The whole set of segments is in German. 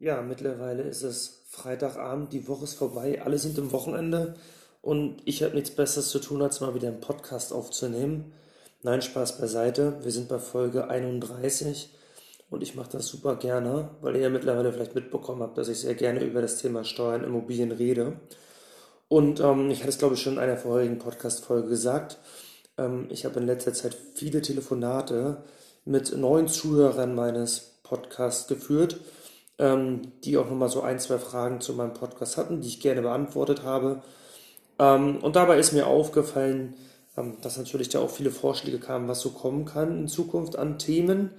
Ja, mittlerweile ist es Freitagabend, die Woche ist vorbei, alle sind im Wochenende und ich habe nichts Besseres zu tun, als mal wieder einen Podcast aufzunehmen. Nein, Spaß beiseite. Wir sind bei Folge 31 und ich mache das super gerne, weil ihr ja mittlerweile vielleicht mitbekommen habt, dass ich sehr gerne über das Thema Steuern, Immobilien rede. Und ähm, ich hatte es, glaube ich, schon in einer vorherigen Podcast-Folge gesagt. Ähm, ich habe in letzter Zeit viele Telefonate mit neuen Zuhörern meines Podcasts geführt ähm, die auch nochmal so ein, zwei Fragen zu meinem Podcast hatten, die ich gerne beantwortet habe. Ähm, und dabei ist mir aufgefallen, ähm, dass natürlich da auch viele Vorschläge kamen, was so kommen kann in Zukunft an Themen.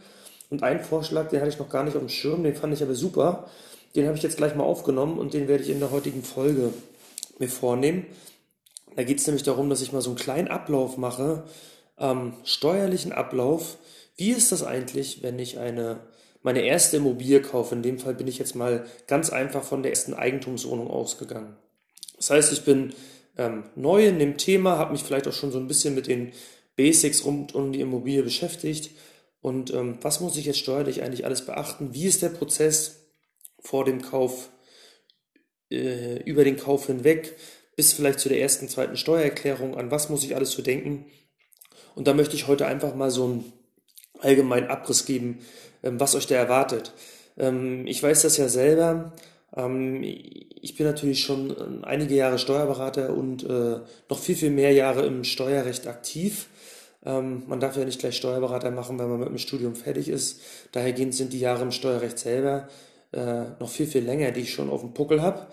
Und ein Vorschlag, den hatte ich noch gar nicht auf dem Schirm, den fand ich aber super. Den habe ich jetzt gleich mal aufgenommen und den werde ich in der heutigen Folge mir vornehmen. Da geht es nämlich darum, dass ich mal so einen kleinen Ablauf mache, ähm, steuerlichen Ablauf. Wie ist das eigentlich, wenn ich eine meine erste Immobilie kaufe. In dem Fall bin ich jetzt mal ganz einfach von der ersten Eigentumswohnung ausgegangen. Das heißt, ich bin ähm, neu in dem Thema, habe mich vielleicht auch schon so ein bisschen mit den Basics rund um die Immobilie beschäftigt. Und ähm, was muss ich jetzt steuerlich eigentlich alles beachten? Wie ist der Prozess vor dem Kauf, äh, über den Kauf hinweg, bis vielleicht zu der ersten, zweiten Steuererklärung? An was muss ich alles zu denken? Und da möchte ich heute einfach mal so einen allgemeinen Abriss geben, was euch da erwartet. Ähm, ich weiß das ja selber. Ähm, ich bin natürlich schon einige Jahre Steuerberater und äh, noch viel, viel mehr Jahre im Steuerrecht aktiv. Man darf ja nicht gleich Steuerberater machen, wenn man mit dem Studium fertig ist. Dahergehend sind die Jahre im Steuerrecht selber äh, noch viel, viel länger, die ich schon auf dem Puckel habe.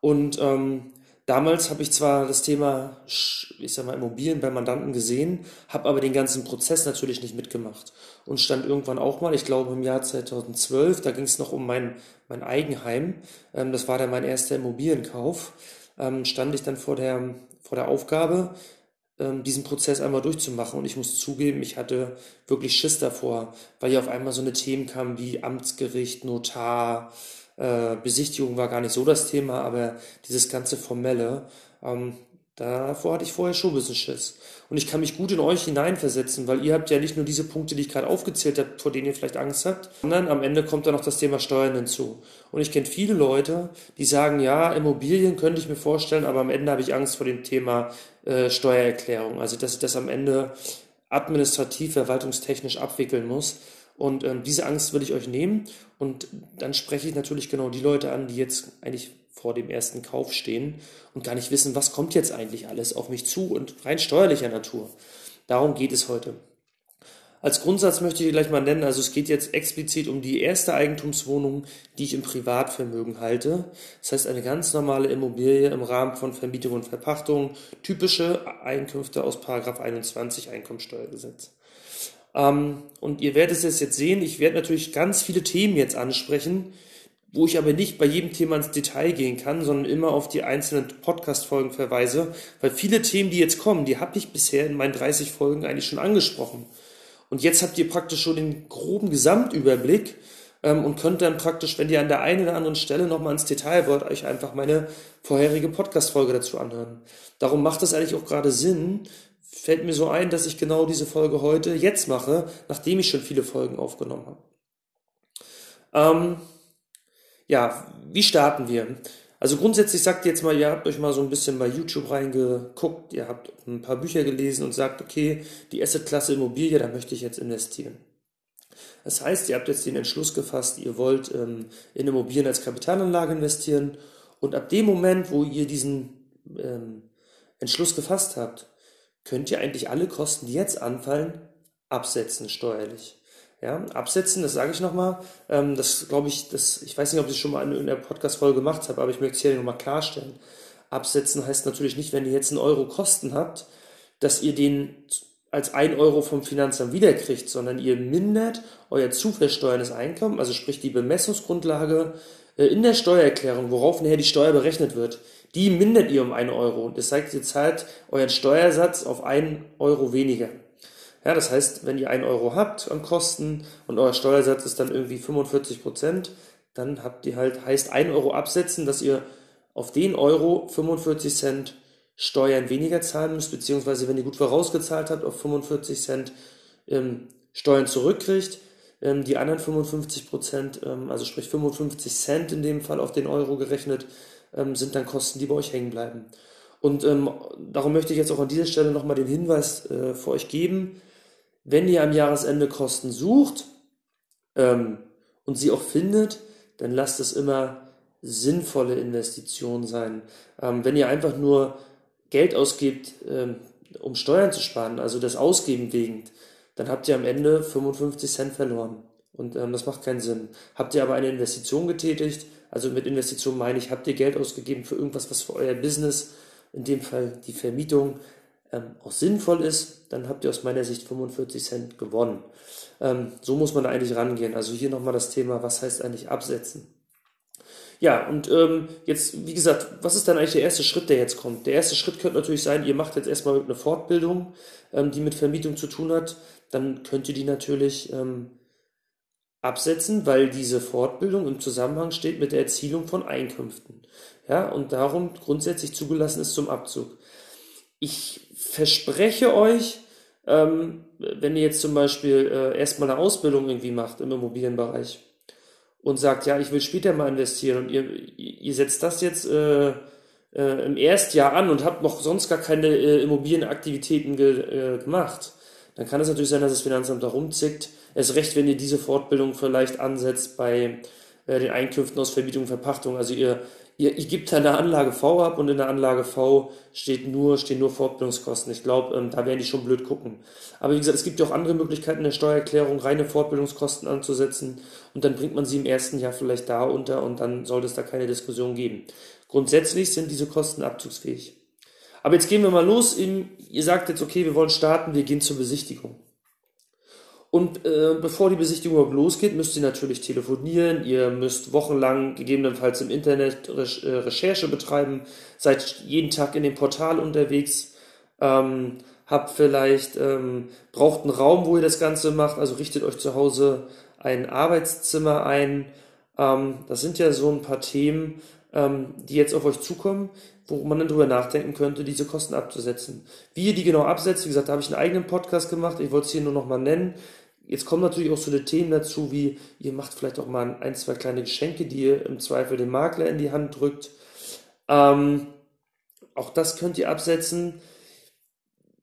Und ähm, Damals habe ich zwar das Thema, ich sag mal, Immobilien bei Mandanten gesehen, habe aber den ganzen Prozess natürlich nicht mitgemacht und stand irgendwann auch mal, ich glaube im Jahr 2012, da ging es noch um mein, mein Eigenheim, ähm, das war dann mein erster Immobilienkauf, ähm, stand ich dann vor der, vor der Aufgabe, ähm, diesen Prozess einmal durchzumachen. Und ich muss zugeben, ich hatte wirklich Schiss davor, weil hier auf einmal so eine Themen kamen wie Amtsgericht, Notar, äh, Besichtigung war gar nicht so das Thema, aber dieses ganze Formelle, ähm, davor hatte ich vorher schon ein bisschen Schiss. Und ich kann mich gut in euch hineinversetzen, weil ihr habt ja nicht nur diese Punkte, die ich gerade aufgezählt habe, vor denen ihr vielleicht Angst habt, sondern am Ende kommt da noch das Thema Steuern hinzu. Und ich kenne viele Leute, die sagen, ja, Immobilien könnte ich mir vorstellen, aber am Ende habe ich Angst vor dem Thema äh, Steuererklärung. Also, dass ich das am Ende administrativ, verwaltungstechnisch abwickeln muss. Und ähm, diese Angst will ich euch nehmen. Und dann spreche ich natürlich genau die Leute an, die jetzt eigentlich vor dem ersten Kauf stehen und gar nicht wissen, was kommt jetzt eigentlich alles auf mich zu und rein steuerlicher Natur. Darum geht es heute. Als Grundsatz möchte ich gleich mal nennen, also es geht jetzt explizit um die erste Eigentumswohnung, die ich im Privatvermögen halte. Das heißt eine ganz normale Immobilie im Rahmen von Vermietung und Verpachtung, typische Einkünfte aus 21 Einkommensteuergesetz. Ähm, und ihr werdet es jetzt sehen, ich werde natürlich ganz viele Themen jetzt ansprechen, wo ich aber nicht bei jedem Thema ins Detail gehen kann, sondern immer auf die einzelnen Podcast-Folgen verweise, weil viele Themen, die jetzt kommen, die habe ich bisher in meinen 30 Folgen eigentlich schon angesprochen. Und jetzt habt ihr praktisch schon den groben Gesamtüberblick ähm, und könnt dann praktisch, wenn ihr an der einen oder anderen Stelle nochmal ins Detail wollt, euch einfach meine vorherige Podcast-Folge dazu anhören. Darum macht es eigentlich auch gerade Sinn, fällt mir so ein, dass ich genau diese Folge heute jetzt mache, nachdem ich schon viele Folgen aufgenommen habe. Ähm, ja, wie starten wir? Also grundsätzlich sagt ihr jetzt mal, ihr habt euch mal so ein bisschen bei YouTube reingeguckt, ihr habt ein paar Bücher gelesen und sagt, okay, die Assetklasse Immobilie, da möchte ich jetzt investieren. Das heißt, ihr habt jetzt den Entschluss gefasst, ihr wollt ähm, in Immobilien als Kapitalanlage investieren und ab dem Moment, wo ihr diesen ähm, Entschluss gefasst habt, könnt ihr eigentlich alle Kosten, die jetzt anfallen, absetzen steuerlich. Ja, absetzen, das sage ich nochmal. Ähm, das glaube ich, das, ich weiß nicht, ob ich das schon mal in, der Podcast-Folge gemacht habe, aber ich möchte es hier nochmal klarstellen. Absetzen heißt natürlich nicht, wenn ihr jetzt einen Euro Kosten habt, dass ihr den als ein Euro vom Finanzamt wiederkriegt, sondern ihr mindert euer zu versteuerndes Einkommen, also sprich die Bemessungsgrundlage äh, in der Steuererklärung, worauf nachher die Steuer berechnet wird, die mindert ihr um einen Euro. Das heißt, ihr zahlt euren Steuersatz auf einen Euro weniger. Ja, das heißt, wenn ihr einen Euro habt an Kosten und euer Steuersatz ist dann irgendwie 45 Prozent, dann habt ihr halt, heißt ein Euro absetzen, dass ihr auf den Euro 45 Cent Steuern weniger zahlen müsst, beziehungsweise wenn ihr gut vorausgezahlt habt, auf 45 Cent ähm, Steuern zurückkriegt. Ähm, die anderen 55 Prozent, ähm, also sprich 55 Cent in dem Fall auf den Euro gerechnet, ähm, sind dann Kosten, die bei euch hängen bleiben. Und ähm, darum möchte ich jetzt auch an dieser Stelle nochmal den Hinweis äh, für euch geben, wenn ihr am Jahresende Kosten sucht ähm, und sie auch findet, dann lasst es immer sinnvolle Investitionen sein. Ähm, wenn ihr einfach nur Geld ausgibt, ähm, um Steuern zu sparen, also das Ausgeben wegen, dann habt ihr am Ende 55 Cent verloren. Und ähm, das macht keinen Sinn. Habt ihr aber eine Investition getätigt, also mit Investition meine ich, habt ihr Geld ausgegeben für irgendwas, was für euer Business, in dem Fall die Vermietung, ähm, auch sinnvoll ist, dann habt ihr aus meiner Sicht 45 Cent gewonnen. Ähm, so muss man eigentlich rangehen. Also hier nochmal das Thema, was heißt eigentlich absetzen? Ja, und ähm, jetzt, wie gesagt, was ist dann eigentlich der erste Schritt, der jetzt kommt? Der erste Schritt könnte natürlich sein, ihr macht jetzt erstmal eine Fortbildung, ähm, die mit Vermietung zu tun hat. Dann könnt ihr die natürlich ähm, absetzen, weil diese Fortbildung im Zusammenhang steht mit der Erzielung von Einkünften. Ja, und darum grundsätzlich zugelassen ist zum Abzug. Ich verspreche euch, ähm, wenn ihr jetzt zum Beispiel äh, erstmal eine Ausbildung irgendwie macht im Immobilienbereich und sagt, ja, ich will später mal investieren und ihr, ihr setzt das jetzt äh, äh, im Erstjahr an und habt noch sonst gar keine äh, Immobilienaktivitäten ge, äh, gemacht, dann kann es natürlich sein, dass das Finanzamt da rumzickt. Erst recht, wenn ihr diese Fortbildung vielleicht ansetzt bei äh, den Einkünften aus Vermietung und Verpachtung. Also ihr, ihr, ihr gebt da eine Anlage V ab und in der Anlage V steht nur, stehen nur Fortbildungskosten. Ich glaube, ähm, da werden die schon blöd gucken. Aber wie gesagt, es gibt ja auch andere Möglichkeiten der Steuererklärung, reine Fortbildungskosten anzusetzen und dann bringt man sie im ersten Jahr vielleicht da unter und dann sollte es da keine Diskussion geben. Grundsätzlich sind diese Kosten abzugsfähig. Aber jetzt gehen wir mal los. Ihr sagt jetzt, okay, wir wollen starten, wir gehen zur Besichtigung. Und äh, bevor die Besichtigung überhaupt losgeht, müsst ihr natürlich telefonieren, ihr müsst wochenlang gegebenenfalls im Internet äh, Recherche betreiben, seid jeden Tag in dem Portal unterwegs, ähm, habt vielleicht, ähm, braucht einen Raum, wo ihr das Ganze macht, also richtet euch zu Hause ein Arbeitszimmer ein. Ähm, das sind ja so ein paar Themen, ähm, die jetzt auf euch zukommen, wo man dann drüber nachdenken könnte, diese Kosten abzusetzen. Wie ihr die genau absetzt, wie gesagt, da habe ich einen eigenen Podcast gemacht, ich wollte es hier nur nochmal nennen. Jetzt kommen natürlich auch so eine Themen dazu, wie ihr macht vielleicht auch mal ein, zwei kleine Geschenke, die ihr im Zweifel dem Makler in die Hand drückt. Ähm, auch das könnt ihr absetzen.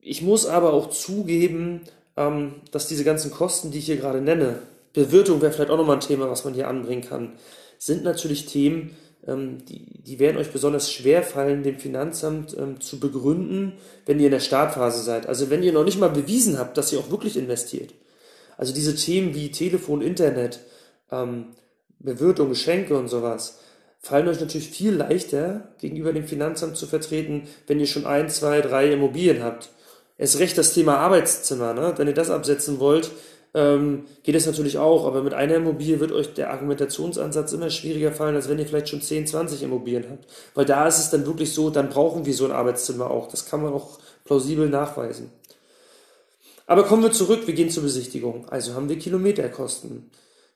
Ich muss aber auch zugeben, ähm, dass diese ganzen Kosten, die ich hier gerade nenne, Bewirtung wäre vielleicht auch nochmal ein Thema, was man hier anbringen kann, sind natürlich Themen, die, die werden euch besonders schwer fallen, dem Finanzamt ähm, zu begründen, wenn ihr in der Startphase seid. Also wenn ihr noch nicht mal bewiesen habt, dass ihr auch wirklich investiert. Also diese Themen wie Telefon, Internet, ähm, Bewirtung, Geschenke und sowas, fallen euch natürlich viel leichter gegenüber dem Finanzamt zu vertreten, wenn ihr schon ein, zwei, drei Immobilien habt. Es recht das Thema Arbeitszimmer, ne? wenn ihr das absetzen wollt, ähm, geht es natürlich auch, aber mit einer Immobilie wird euch der Argumentationsansatz immer schwieriger fallen, als wenn ihr vielleicht schon 10, 20 Immobilien habt. Weil da ist es dann wirklich so, dann brauchen wir so ein Arbeitszimmer auch. Das kann man auch plausibel nachweisen. Aber kommen wir zurück, wir gehen zur Besichtigung. Also haben wir Kilometerkosten.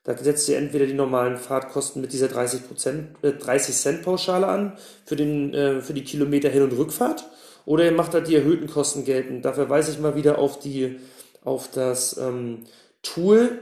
Da setzt ihr entweder die normalen Fahrtkosten mit dieser 30%, äh, 30 Cent Pauschale an für, den, äh, für die Kilometer Hin- und Rückfahrt oder ihr macht halt die erhöhten Kosten geltend. Da verweise ich mal wieder auf, die, auf das ähm, Tool,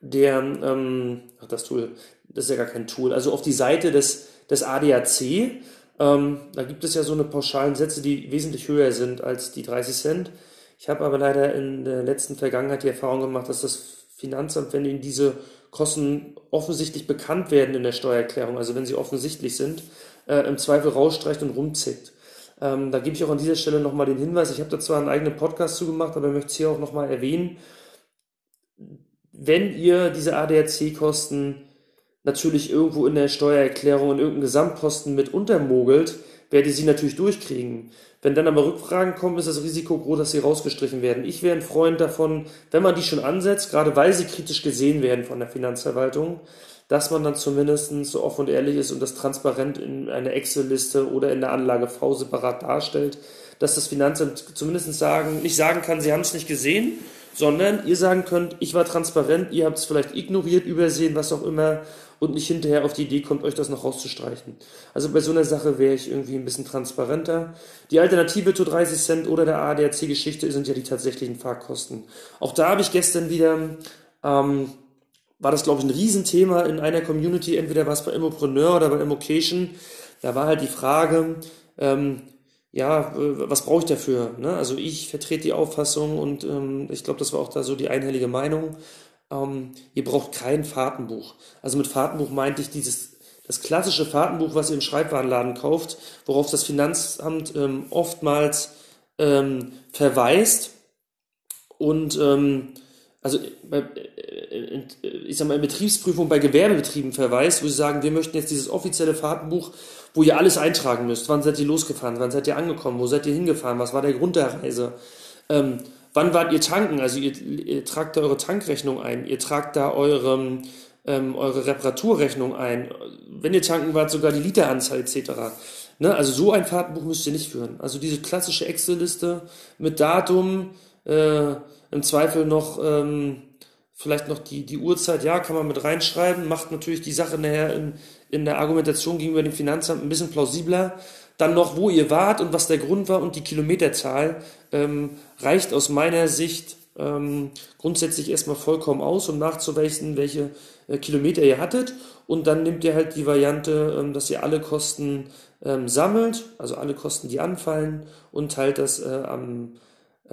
der, ähm, ach, das Tool, das ist ja gar kein Tool, also auf die Seite des, des ADAC, ähm, da gibt es ja so eine pauschalen Sätze, die wesentlich höher sind als die 30 Cent. Ich habe aber leider in der letzten Vergangenheit die Erfahrung gemacht, dass das Finanzamt, wenn ihnen diese Kosten offensichtlich bekannt werden in der Steuererklärung, also wenn sie offensichtlich sind, äh, im Zweifel rausstreicht und rumzickt. Ähm, da gebe ich auch an dieser Stelle nochmal den Hinweis, ich habe da zwar einen eigenen Podcast zugemacht, aber ich möchte es hier auch nochmal erwähnen, wenn ihr diese ADAC-Kosten natürlich irgendwo in der Steuererklärung in irgendeinen Gesamtposten mit untermogelt, werdet ihr sie natürlich durchkriegen. Wenn dann aber Rückfragen kommen, ist das Risiko groß, dass sie rausgestrichen werden. Ich wäre ein Freund davon, wenn man die schon ansetzt, gerade weil sie kritisch gesehen werden von der Finanzverwaltung, dass man dann zumindest so offen und ehrlich ist und das transparent in einer Excel-Liste oder in der Anlage V separat darstellt, dass das Finanzamt zumindest sagen, nicht sagen kann, sie haben es nicht gesehen, sondern ihr sagen könnt, ich war transparent, ihr habt es vielleicht ignoriert, übersehen, was auch immer und nicht hinterher auf die Idee kommt, euch das noch rauszustreichen. Also bei so einer Sache wäre ich irgendwie ein bisschen transparenter. Die Alternative zu 30 Cent oder der ADAC-Geschichte sind ja die tatsächlichen Fahrkosten. Auch da habe ich gestern wieder ähm, war das, glaube ich, ein Riesenthema in einer Community, entweder war es bei Immopreneur oder bei Immocation. Da war halt die Frage, ähm, ja, was brauche ich dafür? Ne? Also ich vertrete die Auffassung und ähm, ich glaube, das war auch da so die einhellige Meinung. Ähm, ihr braucht kein Fahrtenbuch. Also mit Fahrtenbuch meinte ich dieses das klassische Fahrtenbuch, was ihr im Schreibwarenladen kauft, worauf das Finanzamt ähm, oftmals ähm, verweist und ähm, also bei, äh, äh, ich sag mal, in Betriebsprüfung bei Gewerbebetrieben verweist, wo sie sagen, wir möchten jetzt dieses offizielle Fahrtenbuch, wo ihr alles eintragen müsst. Wann seid ihr losgefahren? Wann seid ihr angekommen? Wo seid ihr hingefahren? Was war der Grund der Reise? Ähm, wann wart ihr tanken? Also ihr, ihr, tragt da eure Tankrechnung ein. Ihr tragt da eure, ähm, eure Reparaturrechnung ein. Wenn ihr tanken wart, sogar die Literanzahl etc. Ne? Also so ein Fahrtenbuch müsst ihr nicht führen. Also diese klassische Excel-Liste mit Datum, äh, im Zweifel noch ähm, vielleicht noch die, die Uhrzeit, ja, kann man mit reinschreiben, macht natürlich die Sache nachher in, in der Argumentation gegenüber dem Finanzamt ein bisschen plausibler. Dann noch, wo ihr wart und was der Grund war und die Kilometerzahl ähm, reicht aus meiner Sicht ähm, grundsätzlich erstmal vollkommen aus, um nachzuweisen, welche äh, Kilometer ihr hattet. Und dann nehmt ihr halt die Variante, ähm, dass ihr alle Kosten ähm, sammelt, also alle Kosten, die anfallen, und teilt das äh, am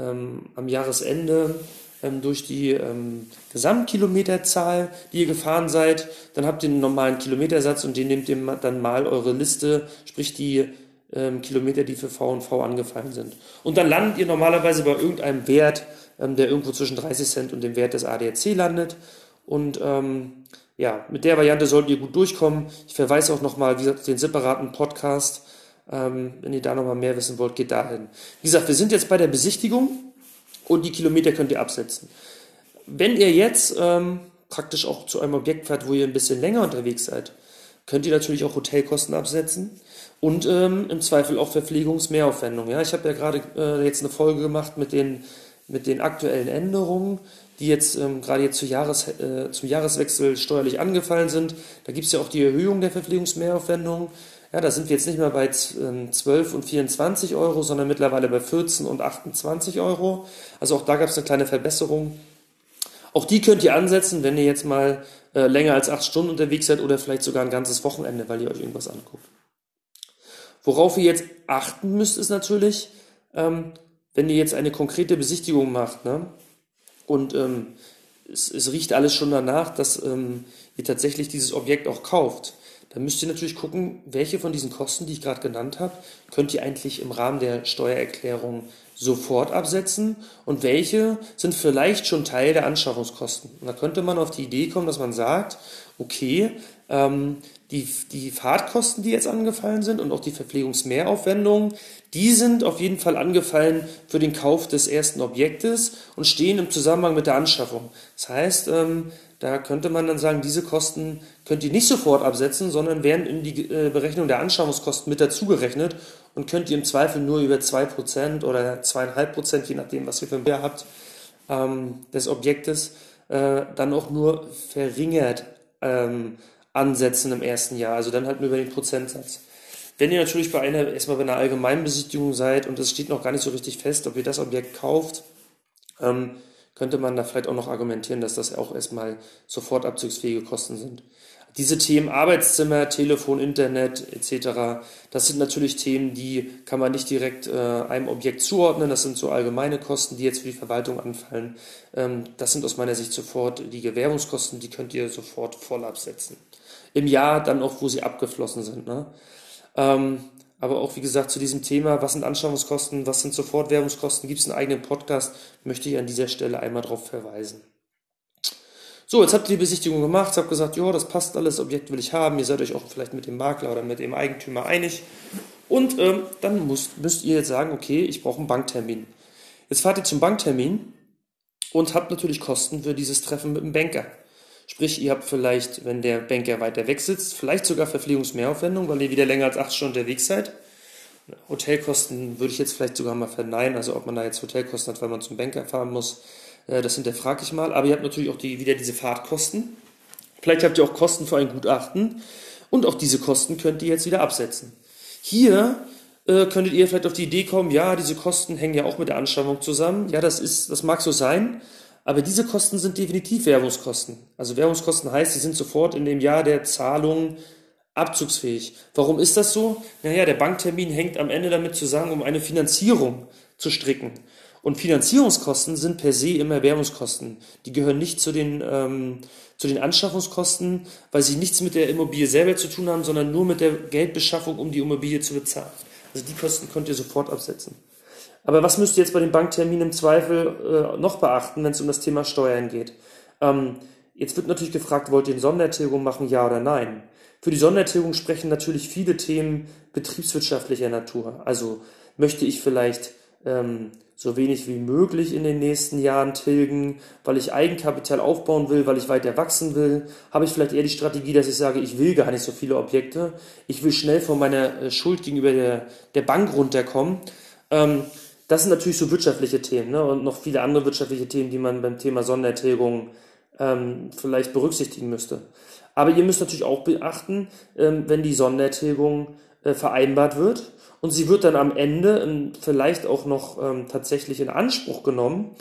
am Jahresende ähm, durch die ähm, Gesamtkilometerzahl, die ihr gefahren seid. Dann habt ihr einen normalen Kilometersatz und den nehmt ihr dann mal eure Liste, sprich die ähm, Kilometer, die für V und V angefallen sind. Und dann landet ihr normalerweise bei irgendeinem Wert, ähm, der irgendwo zwischen 30 Cent und dem Wert des ADAC landet. Und ähm, ja, mit der Variante solltet ihr gut durchkommen. Ich verweise auch nochmal, wie gesagt, den separaten Podcast ähm, wenn ihr da nochmal mehr wissen wollt, geht dahin. Wie gesagt, wir sind jetzt bei der Besichtigung und die Kilometer könnt ihr absetzen. Wenn ihr jetzt ähm, praktisch auch zu einem Objekt fahrt, wo ihr ein bisschen länger unterwegs seid, könnt ihr natürlich auch Hotelkosten absetzen und ähm, im Zweifel auch Verpflegungsmehraufwendungen. Ja, ich habe ja gerade äh, jetzt eine Folge gemacht mit den, mit den aktuellen Änderungen, die jetzt ähm, gerade jetzt zu Jahres, äh, zum Jahreswechsel steuerlich angefallen sind. Da gibt es ja auch die Erhöhung der Verpflegungsmehraufwendungen. Ja, da sind wir jetzt nicht mehr bei 12 und 24 Euro, sondern mittlerweile bei 14 und 28 Euro. Also auch da gab es eine kleine Verbesserung. Auch die könnt ihr ansetzen, wenn ihr jetzt mal äh, länger als acht Stunden unterwegs seid oder vielleicht sogar ein ganzes Wochenende, weil ihr euch irgendwas anguckt. Worauf ihr jetzt achten müsst, ist natürlich, ähm, wenn ihr jetzt eine konkrete Besichtigung macht ne, und ähm, es, es, riecht alles schon danach, dass ähm, ihr tatsächlich dieses Objekt auch kauft dann müsst ihr natürlich gucken, welche von diesen Kosten, die ich gerade genannt habe, könnt ihr eigentlich im Rahmen der Steuererklärung sofort absetzen und welche sind vielleicht schon Teil der Anschaffungskosten. Und da könnte man auf die Idee kommen, dass man sagt, okay, ähm, die, die Fahrtkosten, die jetzt angefallen sind und auch die Verpflegungsmehraufwendungen, die sind auf jeden Fall angefallen für den Kauf des ersten Objektes und stehen im Zusammenhang mit der Anschaffung. Das heißt, ähm, da könnte man dann sagen, diese Kosten könnt ihr nicht sofort absetzen, sondern werden in die äh, Berechnung der Anschaffungskosten mit dazugerechnet und könnt ihr im Zweifel nur über 2% oder 2,5%, je nachdem, was ihr für ein Wert habt, ähm, des Objektes, äh, dann auch nur verringert ähm, ansetzen im ersten Jahr. Also dann halt nur über den Prozentsatz. Wenn ihr natürlich bei einer, erstmal bei einer Allgemeinbesichtigung seid und es steht noch gar nicht so richtig fest, ob ihr das Objekt kauft, ähm, könnte man da vielleicht auch noch argumentieren, dass das auch erstmal sofort abzugsfähige Kosten sind. Diese Themen Arbeitszimmer, Telefon, Internet etc., das sind natürlich Themen, die kann man nicht direkt äh, einem Objekt zuordnen. Das sind so allgemeine Kosten, die jetzt für die Verwaltung anfallen. Ähm, das sind aus meiner Sicht sofort die Gewährungskosten, die könnt ihr sofort voll absetzen. Im Jahr dann auch, wo sie abgeflossen sind. Ne? Ähm, aber auch, wie gesagt, zu diesem Thema, was sind Anschaffungskosten, was sind Sofortwährungskosten, gibt es einen eigenen Podcast, möchte ich an dieser Stelle einmal darauf verweisen. So, jetzt habt ihr die Besichtigung gemacht, habt gesagt, ja, das passt alles, Objekt will ich haben, ihr seid euch auch vielleicht mit dem Makler oder mit dem Eigentümer einig. Und ähm, dann müsst, müsst ihr jetzt sagen, okay, ich brauche einen Banktermin. Jetzt fahrt ihr zum Banktermin und habt natürlich Kosten für dieses Treffen mit dem Banker. Sprich, ihr habt vielleicht, wenn der Banker weiter weg sitzt, vielleicht sogar Verpflegungsmehraufwendung, weil ihr wieder länger als acht Stunden unterwegs seid. Hotelkosten würde ich jetzt vielleicht sogar mal verneinen, also ob man da jetzt Hotelkosten hat, weil man zum Banker fahren muss, äh, das hinterfrage ich mal. Aber ihr habt natürlich auch die, wieder diese Fahrtkosten. Vielleicht habt ihr auch Kosten für ein Gutachten und auch diese Kosten könnt ihr jetzt wieder absetzen. Hier äh, könntet ihr vielleicht auf die Idee kommen, ja, diese Kosten hängen ja auch mit der Anschaffung zusammen. Ja, das ist, das mag so sein, Aber diese Kosten sind definitiv Werbungskosten. Also Werbungskosten heißt, sie sind sofort in dem Jahr der Zahlung abzugsfähig. Warum ist das so? Naja, der Banktermin hängt am Ende damit zusammen, um eine Finanzierung zu stricken. Und Finanzierungskosten sind per se immer Werbungskosten. Die gehören nicht zu den, ähm, zu den Anschaffungskosten, weil sie nichts mit der Immobilie selber zu tun haben, sondern nur mit der Geldbeschaffung, um die Immobilie zu bezahlen. Also die Kosten könnt ihr sofort absetzen. Aber was müsst ihr jetzt bei dem Banktermin im Zweifel äh, noch beachten, wenn es um das Thema Steuern geht? Ähm, jetzt wird natürlich gefragt, wollt ihr eine Sondertilgung machen, ja oder nein? Für die Sondertilgung sprechen natürlich viele Themen betriebswirtschaftlicher Natur. Also möchte ich vielleicht ähm, so wenig wie möglich in den nächsten Jahren tilgen, weil ich Eigenkapital aufbauen will, weil ich weiter wachsen will, habe ich vielleicht eher die Strategie, dass ich sage, ich will gar nicht so viele Objekte, ich will schnell von meiner äh, Schuld gegenüber der, der Bank runterkommen. Ähm, das sind natürlich so wirtschaftliche Themen ne? und noch viele andere wirtschaftliche Themen, die man beim Thema Sondertilgung ähm, vielleicht berücksichtigen müsste. Aber ihr müsst natürlich auch beachten, ähm, wenn die Sondertilgung äh, vereinbart wird und sie wird dann am Ende ähm, vielleicht auch noch ähm, tatsächlich in Anspruch genommen,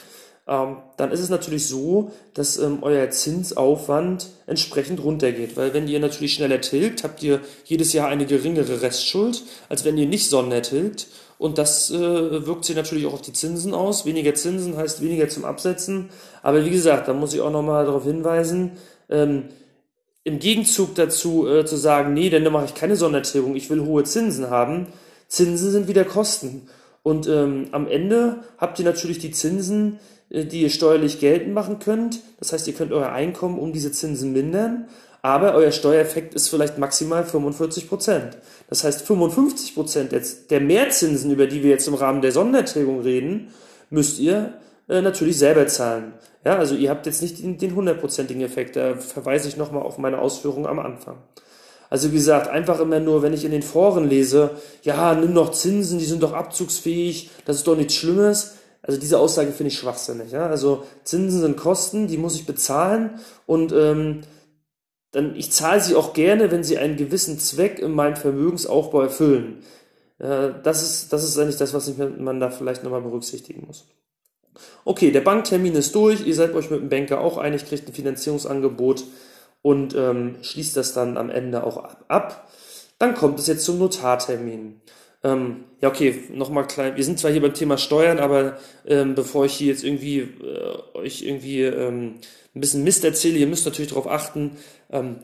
ähm, dann ist es natürlich so, dass ähm, euer Zinsaufwand entsprechend runtergeht. Weil wenn ihr natürlich schneller tilgt, habt ihr jedes Jahr eine geringere Restschuld, als wenn ihr nicht sondertilgt. Und das äh, wirkt sich natürlich auch auf die Zinsen aus. Weniger Zinsen heißt weniger zum Absetzen. Aber wie gesagt, da muss ich auch nochmal darauf hinweisen, ähm, im Gegenzug dazu äh, zu sagen, nee, dann mache ich keine Sondertilgung, ich will hohe Zinsen haben. Zinsen sind wieder Kosten. Und ähm, am Ende habt ihr natürlich die Zinsen, äh, die ihr steuerlich geltend machen könnt. Das heißt, ihr könnt euer Einkommen um diese Zinsen mindern, aber euer Steuereffekt ist vielleicht maximal 45 Prozent. Das heißt, 55 Prozent der Mehrzinsen, über die wir jetzt im Rahmen der Sondertilgung reden, müsst ihr äh, natürlich selber zahlen. Ja, also ihr habt jetzt nicht den hundertprozentigen Effekt. Da verweise ich nochmal auf meine Ausführungen am Anfang. Also wie gesagt, einfach immer nur, wenn ich in den Foren lese, ja, nimm doch Zinsen, die sind doch abzugsfähig, das ist doch nichts Schlimmes. Also diese Aussage finde ich schwachsinnig. Ja? Also Zinsen sind Kosten, die muss ich bezahlen und ähm, dann ich zahle sie auch gerne, wenn sie einen gewissen Zweck in meinem Vermögensaufbau erfüllen. Äh, das ist das ist eigentlich das, was man da vielleicht nochmal berücksichtigen muss. Okay, der Banktermin ist durch, ihr seid euch mit dem Banker auch einig, kriegt ein Finanzierungsangebot und ähm, schließt das dann am Ende auch ab. Dann kommt es jetzt zum Notartermin. Ähm, ja, okay, nochmal klein. Wir sind zwar hier beim Thema Steuern, aber ähm, bevor ich hier jetzt irgendwie äh, euch irgendwie ähm, ein bisschen Mist erzähle, ihr müsst natürlich darauf achten, ähm,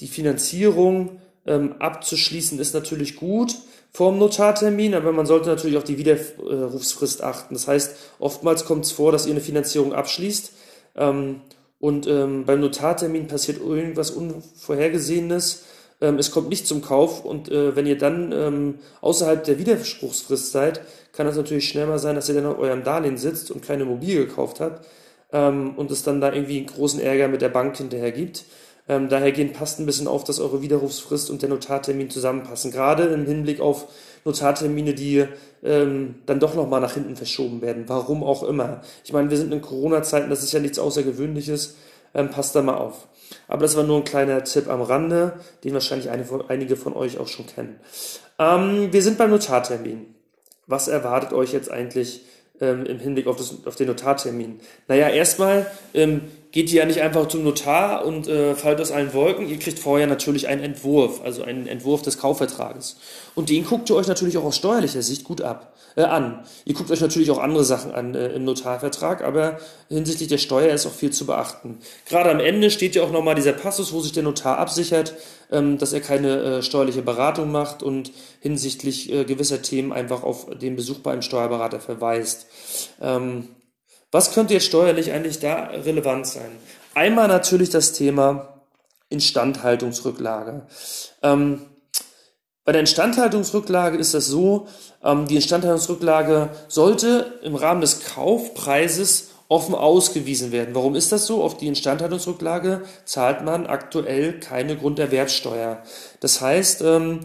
die Finanzierung ähm, abzuschließen ist natürlich gut vorm Notartermin, aber man sollte natürlich auch die Widerrufsfrist achten. Das heißt, oftmals kommt es vor, dass ihr eine Finanzierung abschließt ähm, und ähm, beim Notartermin passiert irgendwas Unvorhergesehenes. Ähm, es kommt nicht zum Kauf und äh, wenn ihr dann ähm, außerhalb der Widerspruchsfrist seid, kann es natürlich schnell mal sein, dass ihr dann auf eurem Darlehen sitzt und keine Immobilie gekauft habt ähm, und es dann da irgendwie einen großen Ärger mit der Bank hinterher gibt. Ähm, dahergehend passt ein bisschen auf, dass eure Widerrufsfrist und der Notartermin zusammenpassen. Gerade im Hinblick auf Notartermine, die ähm, dann doch nochmal nach hinten verschoben werden. Warum auch immer. Ich meine, wir sind in Corona-Zeiten, das ist ja nichts Außergewöhnliches. Ähm, passt da mal auf. Aber das war nur ein kleiner Tipp am Rande, den wahrscheinlich einige von euch auch schon kennen. Ähm, wir sind beim Notartermin. Was erwartet euch jetzt eigentlich ähm, im Hinblick auf, das, auf den Notartermin? Naja, erstmal ähm, geht ihr ja nicht einfach zum Notar und äh, fallt aus allen Wolken. Ihr kriegt vorher natürlich einen Entwurf, also einen Entwurf des Kaufvertrages. Und den guckt ihr euch natürlich auch aus steuerlicher Sicht gut ab, äh, an. Ihr guckt euch natürlich auch andere Sachen an äh, im Notarvertrag, aber hinsichtlich der Steuer ist auch viel zu beachten. Gerade am Ende steht ja auch nochmal dieser Passus, wo sich der Notar absichert, ähm, dass er keine äh, steuerliche Beratung macht und hinsichtlich äh, gewisser Themen einfach auf den Besuch bei einem Steuerberater verweist. Ähm, was könnte jetzt steuerlich eigentlich da relevant sein? Einmal natürlich das Thema Instandhaltungsrücklage. Ähm, bei der Instandhaltungsrücklage ist das so, ähm, die Instandhaltungsrücklage sollte im Rahmen des Kaufpreises offen ausgewiesen werden. Warum ist das so? Auf die Instandhaltungsrücklage zahlt man aktuell keine Grunderwerbsteuer. Das heißt, ähm,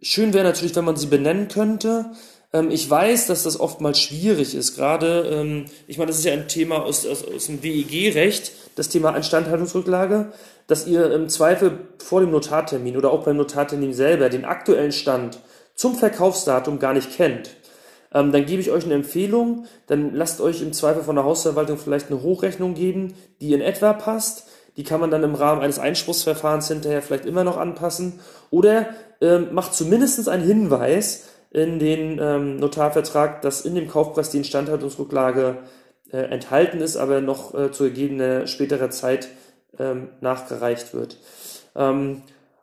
schön wäre natürlich, wenn man sie benennen könnte. Ähm, ich weiß, dass das oftmals schwierig ist. Gerade, ähm, ich meine, das ist ja ein Thema aus, aus, aus dem WEG-Recht, das Thema Instandhaltungsrücklage, dass ihr im Zweifel vor dem Notartermin oder auch beim Notartermin selber den aktuellen Stand zum Verkaufsdatum gar nicht kennt. ähm, dann gebe ich euch eine Empfehlung, dann lasst euch im Zweifel von der Hausverwaltung vielleicht eine Hochrechnung geben, die in etwa passt. Die kann man dann im Rahmen eines Einspruchsverfahrens hinterher vielleicht immer noch anpassen. Oder macht zumindest einen Hinweis in den ähm, Notarvertrag, dass in dem Kaufpreis die Instandhaltungsrücklage äh, enthalten ist, aber noch äh, zu gegebener späterer Zeit ähm, nachgereicht wird. Ähm,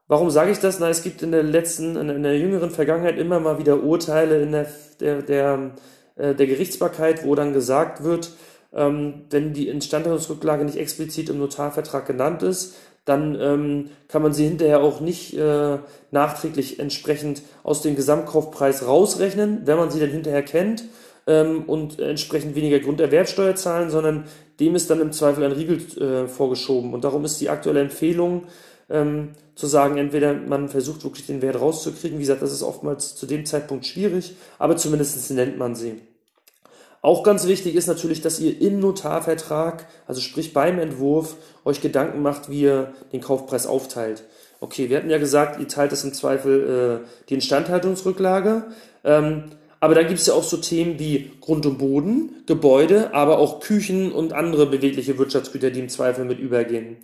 warum sage ich das? Na, es gibt in der letzten, in, in der jüngeren Vergangenheit immer mal wieder Urteile in der, der, der, äh, der Gerichtsbarkeit, wo dann gesagt wird, ähm, wenn die Instandhaltungsrücklage nicht explizit im Notarvertrag genannt ist, dann ähm, kann man sie hinterher auch nicht äh, nachträglich entsprechend aus dem Gesamtkaufpreis rausrechnen, wenn man sie dann hinterher kennt ähm, und entsprechend weniger Grunderwerbsteuer zahlen, sondern dem ist dann im Zweifel ein Riegel äh, vorgeschoben. Und darum ist die aktuelle Empfehlung ähm, zu sagen, entweder man versucht wirklich den Wert rauszukriegen, wie gesagt, das ist oftmals zu dem Zeitpunkt schwierig, aber zumindest nennt man sie. Auch ganz wichtig ist natürlich, dass ihr im Notarvertrag, also sprich beim Entwurf, euch Gedanken macht, wie ihr den Kaufpreis aufteilt. Okay, wir hatten ja gesagt, ihr teilt das im Zweifel äh, die Instandhaltungsrücklage. Ähm, aber dann gibt es ja auch so Themen wie Grund und Boden, Gebäude, aber auch Küchen und andere bewegliche Wirtschaftsgüter, die im Zweifel mit übergehen.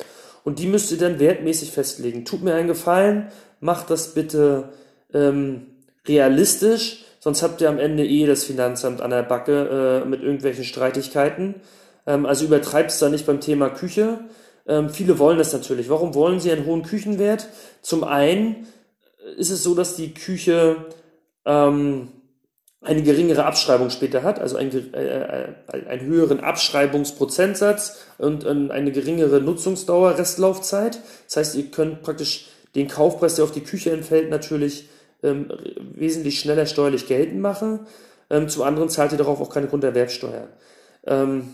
Und die müsst ihr dann wertmäßig festlegen. Tut mir einen Gefallen, macht das bitte ähm, realistisch sonst habt ihr am Ende eh das Finanzamt an der Backe äh, mit irgendwelchen Streitigkeiten. Ähm, also übertreibt es da nicht beim Thema Küche. Ähm, viele wollen das natürlich. Warum wollen sie einen hohen Küchenwert? Zum einen ist es so, dass die Küche ähm, eine geringere Abschreibung später hat, also einen, äh, äh, einen höheren Abschreibungsprozentsatz und äh, eine geringere Nutzungsdauer, Restlaufzeit. Das heißt, ihr könnt praktisch den Kaufpreis, der auf die Küche entfällt, natürlich ähm, wesentlich schneller steuerlich geltend machen. Ähm, zum anderen zahlt ihr darauf auch keine Grunderwerbsteuer. Ähm,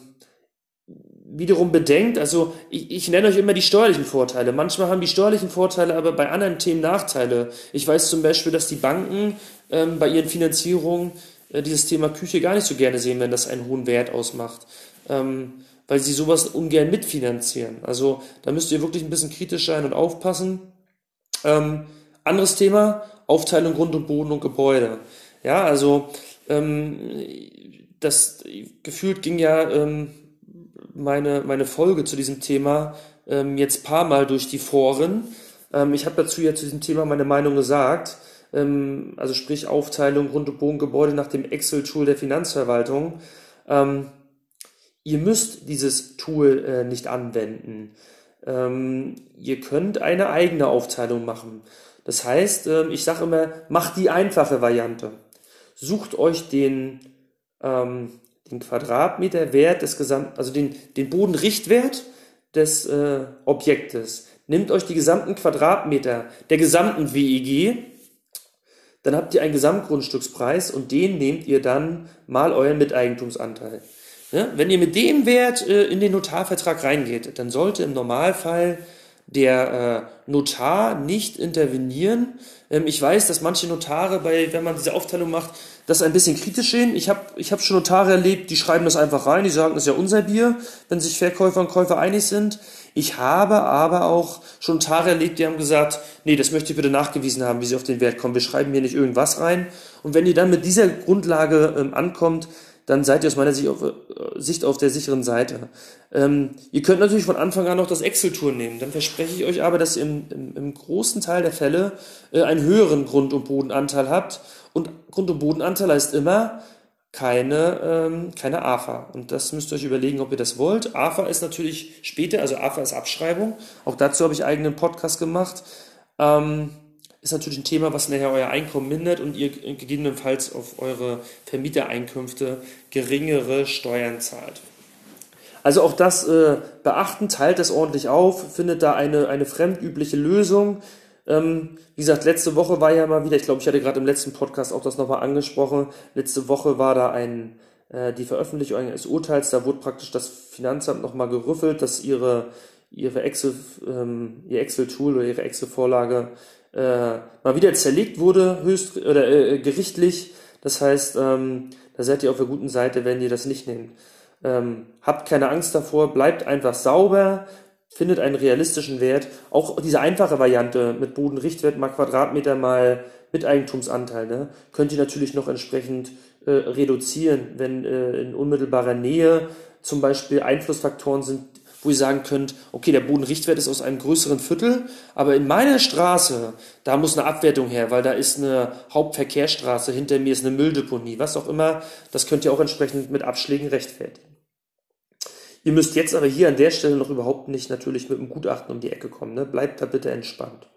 wiederum bedenkt, also ich, ich nenne euch immer die steuerlichen Vorteile. Manchmal haben die steuerlichen Vorteile aber bei anderen Themen Nachteile. Ich weiß zum Beispiel, dass die Banken ähm, bei ihren Finanzierungen äh, dieses Thema Küche gar nicht so gerne sehen, wenn das einen hohen Wert ausmacht. Ähm, weil sie sowas ungern mitfinanzieren. Also da müsst ihr wirklich ein bisschen kritisch sein und aufpassen. Ähm, anderes Thema, Aufteilung Grund und Boden und Gebäude. Ja, also ähm, das gefühlt ging ja ähm, meine, meine Folge zu diesem Thema ähm, jetzt paar Mal durch die Foren. Ähm, ich habe dazu ja zu diesem Thema meine Meinung gesagt. Ähm, also sprich Aufteilung Grund und Boden Gebäude nach dem Excel-Tool der Finanzverwaltung. Ähm, ihr müsst dieses Tool äh, nicht anwenden. Ähm, ihr könnt eine eigene Aufteilung machen. Das heißt, ähm, ich sage immer, macht die einfache Variante. Sucht euch den, ähm, den Quadratmeterwert des gesamten, also den, den Bodenrichtwert des äh, Objektes. Nehmt euch die gesamten Quadratmeter der gesamten WEG, dann habt ihr einen Gesamtgrundstückspreis und den nehmt ihr dann mal euren Miteigentumsanteil. Ja, wenn ihr mit dem Wert äh, in den Notarvertrag reingeht, dann sollte im Normalfall der äh, Notar nicht intervenieren. Ähm, ich weiß, dass manche Notare, bei, wenn man diese Aufteilung macht, das ein bisschen kritisch sehen. Ich habe ich hab schon Notare erlebt, die schreiben das einfach rein, die sagen, das ist ja unser Bier, wenn sich Verkäufer und Käufer einig sind. Ich habe aber auch schon Notare erlebt, die haben gesagt, nee, das möchte ich bitte nachgewiesen haben, wie sie auf den Wert kommen. Wir schreiben hier nicht irgendwas rein. Und wenn ihr dann mit dieser Grundlage ähm, ankommt, dann seid ihr aus meiner Sicht auf, äh, Sicht auf der sicheren Seite. Ähm, ihr könnt natürlich von Anfang an noch das Excel-Tool nehmen. Dann verspreche ich euch aber, dass ihr im, im, im großen Teil der Fälle äh, einen höheren Grund- und Bodenanteil habt. Und Grund- und Bodenanteil heißt immer keine, ähm, keine AFA. Und das müsst ihr euch überlegen, ob ihr das wollt. AFA ist natürlich später, also AFA ist Abschreibung. Auch dazu habe ich eigenen Podcast gemacht. Ähm, ist natürlich ein Thema, was nachher euer Einkommen mindert und ihr gegebenenfalls auf eure Vermietereinkünfte geringere Steuern zahlt. Also auch das äh, beachten, teilt das ordentlich auf, findet da eine, eine fremdübliche Lösung. Ähm, wie gesagt, letzte Woche war ja mal wieder, ich glaube, ich hatte gerade im letzten Podcast auch das nochmal angesprochen, letzte Woche war da ein, äh, die Veröffentlichung eines Urteils, da wurde praktisch das Finanzamt nochmal gerüffelt, dass ihre, ihre Excel, ähm, ihr Excel-Tool oder ihre Excel-Vorlage äh, mal wieder zerlegt wurde, höchst oder äh, gerichtlich. Das heißt, ähm, da seid ihr auf der guten Seite, wenn ihr das nicht nehmt. Ähm, habt keine Angst davor, bleibt einfach sauber, findet einen realistischen Wert. Auch diese einfache Variante mit Bodenrichtwert mal Quadratmeter mal Miteigentumsanteil, ne, könnt ihr natürlich noch entsprechend äh, reduzieren, wenn äh, in unmittelbarer Nähe zum Beispiel Einflussfaktoren sind, wo ihr sagen könnt, okay, der Bodenrichtwert ist aus einem größeren Viertel, aber in meiner Straße, da muss eine Abwertung her, weil da ist eine Hauptverkehrsstraße, hinter mir ist eine Mülldeponie, was auch immer, das könnt ihr auch entsprechend mit Abschlägen rechtfertigen. Ihr müsst jetzt aber hier an der Stelle noch überhaupt nicht natürlich mit einem Gutachten um die Ecke kommen. Ne? Bleibt da bitte entspannt.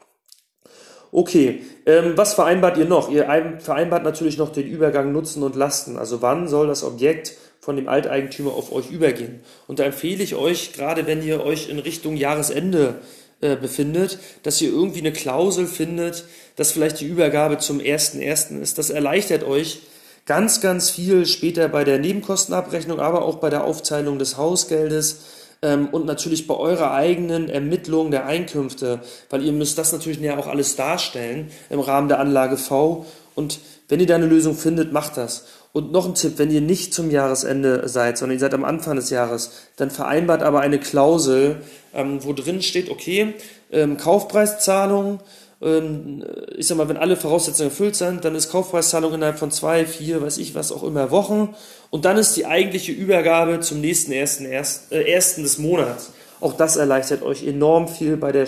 Okay, ähm, was vereinbart ihr noch? Ihr vereinbart natürlich noch den Übergang Nutzen und Lasten. Also wann soll das Objekt von dem Alteigentümer auf euch übergehen? Und da empfehle ich euch, gerade wenn ihr euch in Richtung Jahresende äh, befindet, dass ihr irgendwie eine Klausel findet, dass vielleicht die Übergabe zum 1.1. ist. Das erleichtert euch ganz, ganz viel später bei der Nebenkostenabrechnung, aber auch bei der Aufteilung des Hausgeldes ähm, und natürlich bei eurer eigenen Ermittlung der Einkünfte, weil ihr müsst das natürlich ja auch alles darstellen im Rahmen der Anlage V. Und wenn ihr da eine Lösung findet, macht das. Und noch ein Tipp, wenn ihr nicht zum Jahresende seid, sondern ihr seid am Anfang des Jahres, dann vereinbart aber eine Klausel, ähm, wo drin steht, okay, ähm, Kaufpreiszahlung, ähm, ich sag mal, wenn alle Voraussetzungen erfüllt sind, dann ist Kaufpreiszahlung innerhalb von zwei, vier, weiß ich was auch immer Wochen. Und dann ist die eigentliche Übergabe zum nächsten ersten, erst, äh, ersten des Monats. Auch das erleichtert euch enorm viel bei der,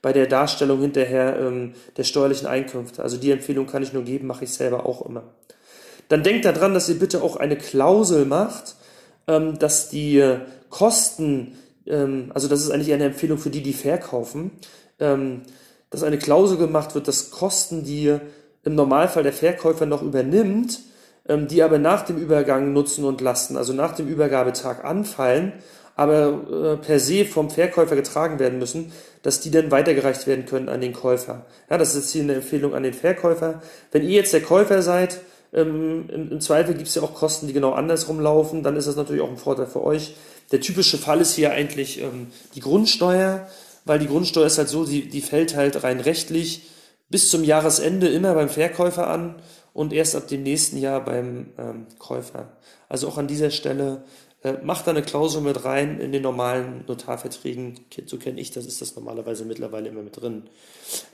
bei der Darstellung hinterher ähm, der steuerlichen Einkünfte. Also die Empfehlung kann ich nur geben, mache ich selber auch immer. Dann denkt daran, dass ihr bitte auch eine Klausel macht, ähm, dass die Kosten, ähm, also das ist eigentlich eine Empfehlung für die, die verkaufen, ähm, dass eine Klausel gemacht wird, dass Kosten, die im Normalfall der Verkäufer noch übernimmt, die aber nach dem Übergang Nutzen und Lasten, also nach dem Übergabetag anfallen, aber äh, per se vom Verkäufer getragen werden müssen, dass die dann weitergereicht werden können an den Käufer. Ja, das ist jetzt hier eine Empfehlung an den Verkäufer. Wenn ihr jetzt der Käufer seid, ähm, im, im, Zweifel gibt es ja auch Kosten, die genau andersrum laufen, dann ist das natürlich auch ein Vorteil für euch. Der typische Fall ist hier eigentlich ähm, die Grundsteuer weil die Grundsteuer ist halt so, die, die fällt halt rein rechtlich bis zum Jahresende immer beim Verkäufer an und erst ab dem nächsten Jahr beim ähm, Käufer. Also auch an dieser Stelle äh, macht da eine Klausel mit rein in den normalen Notarverträgen. So kenne ich das, ist das normalerweise mittlerweile immer mit drin.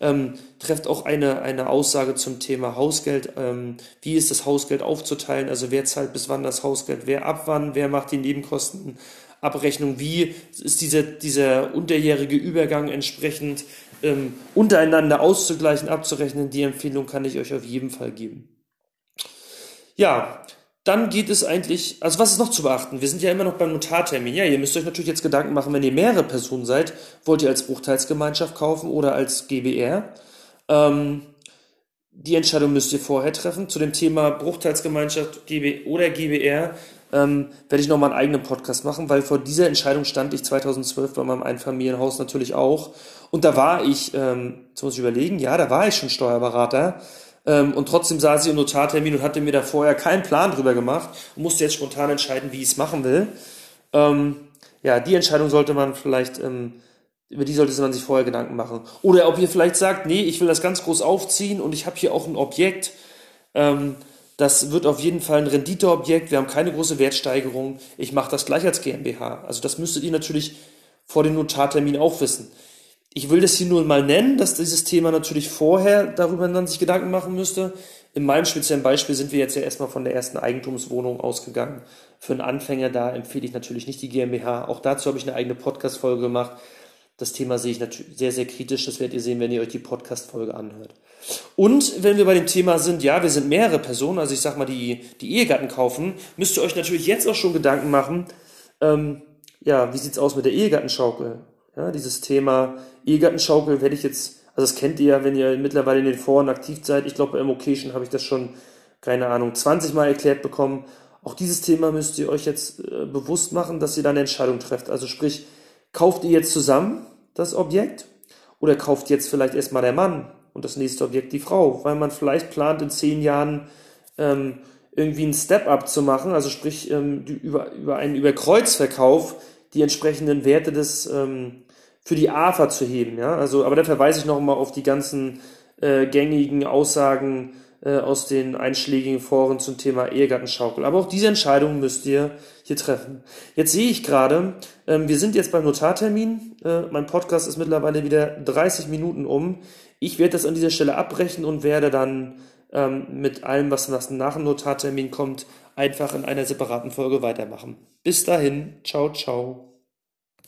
Ähm, trefft auch eine, eine Aussage zum Thema Hausgeld. Ähm, wie ist das Hausgeld aufzuteilen? Also wer zahlt bis wann das Hausgeld? Wer ab wann? Wer macht die Nebenkosten? Abrechnung, wie ist dieser, dieser unterjährige Übergang entsprechend ähm, untereinander auszugleichen, abzurechnen. Die Empfehlung kann ich euch auf jeden Fall geben. Ja, dann geht es eigentlich, also was ist noch zu beachten? Wir sind ja immer noch beim Notartermin. Ja, ihr müsst euch natürlich jetzt Gedanken machen, wenn ihr mehrere Personen seid, wollt ihr als Bruchteilsgemeinschaft kaufen oder als GBR? Ähm, die Entscheidung müsst ihr vorher treffen. Zu dem Thema Bruchteilsgemeinschaft GB oder GBR ähm, werde ich nochmal einen eigenen Podcast machen, weil vor dieser Entscheidung stand ich 2012 bei meinem Einfamilienhaus natürlich auch. Und da war ich, ähm, jetzt muss ich überlegen, ja, da war ich schon Steuerberater. Ähm, und trotzdem saß ich im Notartermin und hatte mir da vorher keinen Plan drüber gemacht und musste jetzt spontan entscheiden, wie ich es machen will. Ähm, ja, die Entscheidung sollte man vielleicht, ähm, über die sollte man sich vorher Gedanken machen. Oder ob ihr vielleicht sagt, nee, ich will das ganz groß aufziehen und ich habe hier auch ein Objekt, ähm, das wird auf jeden Fall ein Renditeobjekt. Wir haben keine große Wertsteigerung. Ich mache das gleich als GmbH. Also das müsstet ihr natürlich vor dem Notartermin auch wissen. Ich will das hier nur mal nennen, dass dieses Thema natürlich vorher darüber dann sich Gedanken machen müsste. In meinem speziellen Beispiel sind wir jetzt ja erstmal von der ersten Eigentumswohnung ausgegangen. Für einen Anfänger da empfehle ich natürlich nicht die GmbH. Auch dazu habe ich eine eigene Podcast-Folge gemacht. Das Thema sehe ich natürlich sehr, sehr kritisch. Das werdet ihr sehen, wenn ihr euch die Podcast-Folge anhört. Und wenn wir bei dem Thema sind, ja, wir sind mehrere Personen, also ich sag mal, die, die Ehegatten kaufen, müsst ihr euch natürlich jetzt auch schon Gedanken machen, ähm, ja, wie sieht's aus mit der Ehegattenschaukel? Ja, dieses Thema Ehegattenschaukel werde ich jetzt, also das kennt ihr ja, wenn ihr mittlerweile in den Foren aktiv seid. Ich glaube, bei Immocation habe ich das schon, keine Ahnung, 20 Mal erklärt bekommen. Auch dieses Thema müsst ihr euch jetzt äh, bewusst machen, dass ihr dann eine Entscheidung trefft. Also sprich, kauft ihr jetzt zusammen das Objekt oder kauft jetzt vielleicht erstmal der Mann und das nächste Objekt die Frau, weil man vielleicht plant in zehn Jahren ähm, irgendwie einen Step-up zu machen, also sprich ähm, die, über, über einen Überkreuzverkauf die entsprechenden Werte des ähm, für die AFA zu heben. Ja? Also, aber da verweise ich nochmal auf die ganzen äh, gängigen Aussagen äh, aus den einschlägigen Foren zum Thema Ehegattenschaukel. Aber auch diese Entscheidung müsst ihr hier treffen. Jetzt sehe ich gerade, ähm, wir sind jetzt beim Notartermin. Äh, mein Podcast ist mittlerweile wieder 30 Minuten um. Ich werde das an dieser Stelle abbrechen und werde dann ähm, mit allem, was nach dem Notartermin kommt, einfach in einer separaten Folge weitermachen. Bis dahin, ciao, ciao.